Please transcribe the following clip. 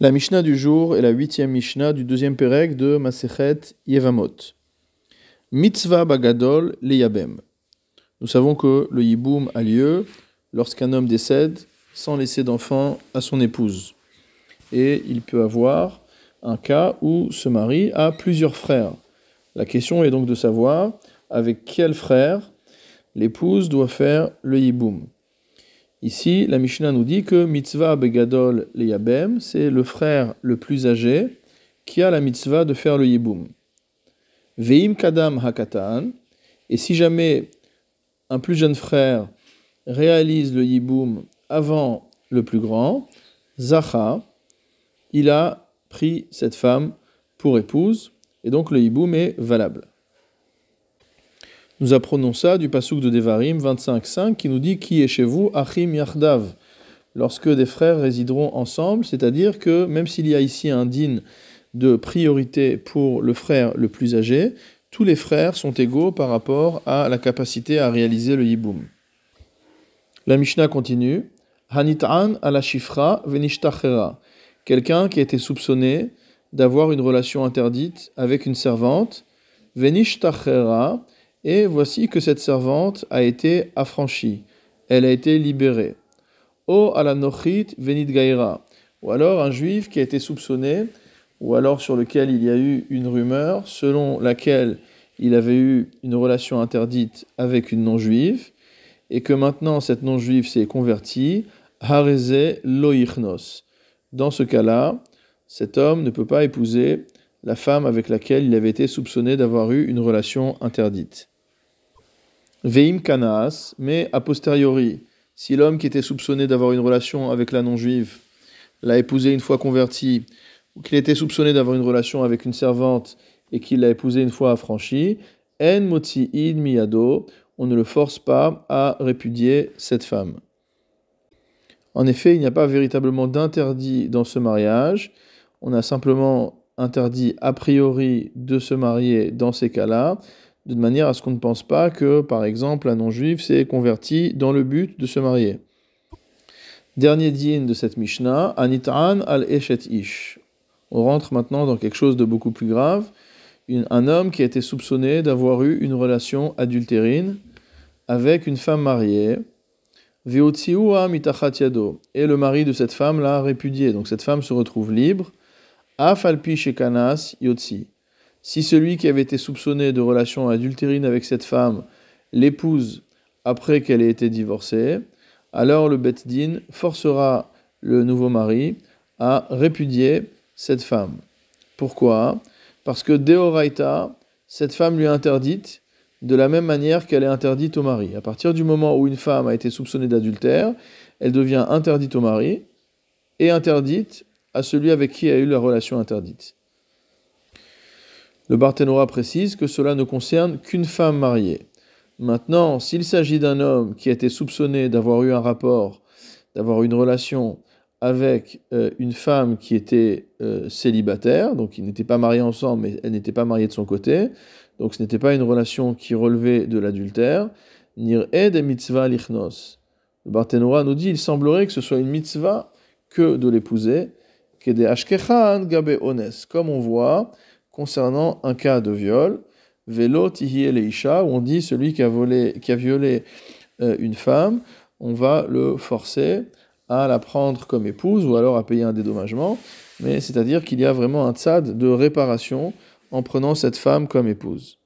La Mishnah du jour est la huitième Mishnah du deuxième Pérec de Masechet Yevamot. Mitzvah Bagadol Leyabem. Nous savons que le Yiboum a lieu lorsqu'un homme décède sans laisser d'enfant à son épouse. Et il peut avoir un cas où ce mari a plusieurs frères. La question est donc de savoir avec quel frère l'épouse doit faire le Yiboum. Ici, la Mishnah nous dit que mitzvah begadol leyabem, c'est le frère le plus âgé qui a la mitzvah de faire le yiboum. Veim kadam hakatan, et si jamais un plus jeune frère réalise le yiboum avant le plus grand, zacha, il a pris cette femme pour épouse, et donc le yiboum est valable. Nous apprenons ça du pasouk de Devarim 25.5 qui nous dit Qui est chez vous Achim Yachdav Lorsque des frères résideront ensemble, c'est-à-dire que même s'il y a ici un din de priorité pour le frère le plus âgé, tous les frères sont égaux par rapport à la capacité à réaliser le yiboum. La Mishnah continue Hanit'an ala shifra venishtachera. Quelqu'un qui a été soupçonné d'avoir une relation interdite avec une servante, venishtachera, et voici que cette servante a été affranchie, elle a été libérée. O alanochit venit gaira, ou alors un juif qui a été soupçonné, ou alors sur lequel il y a eu une rumeur selon laquelle il avait eu une relation interdite avec une non-juive, et que maintenant cette non-juive s'est convertie, hareze loichnos. Dans ce cas-là, cet homme ne peut pas épouser la femme avec laquelle il avait été soupçonné d'avoir eu une relation interdite. Veim Kanaas, mais a posteriori, si l'homme qui était soupçonné d'avoir une relation avec la non-juive l'a épousée une fois converti, ou qu'il était soupçonné d'avoir une relation avec une servante et qu'il l'a épousée une fois affranchie, en moti id miyado, on ne le force pas à répudier cette femme. En effet, il n'y a pas véritablement d'interdit dans ce mariage, on a simplement interdit a priori de se marier dans ces cas-là, de manière à ce qu'on ne pense pas que, par exemple, un non-juif s'est converti dans le but de se marier. Dernier din de cette Mishnah, Anit'an al Eshet Ish. On rentre maintenant dans quelque chose de beaucoup plus grave. un homme qui a été soupçonné d'avoir eu une relation adultérine avec une femme mariée. mitachat yado. Et le mari de cette femme l'a répudié. Donc cette femme se retrouve libre. Afalpi shekanas. Si celui qui avait été soupçonné de relation adultérine avec cette femme l'épouse après qu'elle ait été divorcée, alors le Bet Din forcera le nouveau mari à répudier cette femme. Pourquoi? Parce que Deoraita, cette femme lui est interdite de la même manière qu'elle est interdite au mari. À partir du moment où une femme a été soupçonnée d'adultère, elle devient interdite au mari et interdite à celui avec qui a eu la relation interdite. Le Barthénora précise que cela ne concerne qu'une femme mariée. Maintenant, s'il s'agit d'un homme qui a été soupçonné d'avoir eu un rapport, d'avoir une relation avec euh, une femme qui était euh, célibataire, donc ils n'étaient pas mariés ensemble, mais elle n'était pas mariée de son côté, donc ce n'était pas une relation qui relevait de l'adultère, nir ed mitzvah lichnos. Le Barthénora nous dit il semblerait que ce soit une mitzvah que de l'épouser, que des gabe ones, comme on voit concernant un cas de viol, Velo leisha, où on dit celui qui a, violé euh, une femme, on va le forcer à la prendre comme épouse ou alors à payer un dédommagement, mais c'est-à-dire qu'il y a vraiment un tzad de réparation en prenant cette femme comme épouse.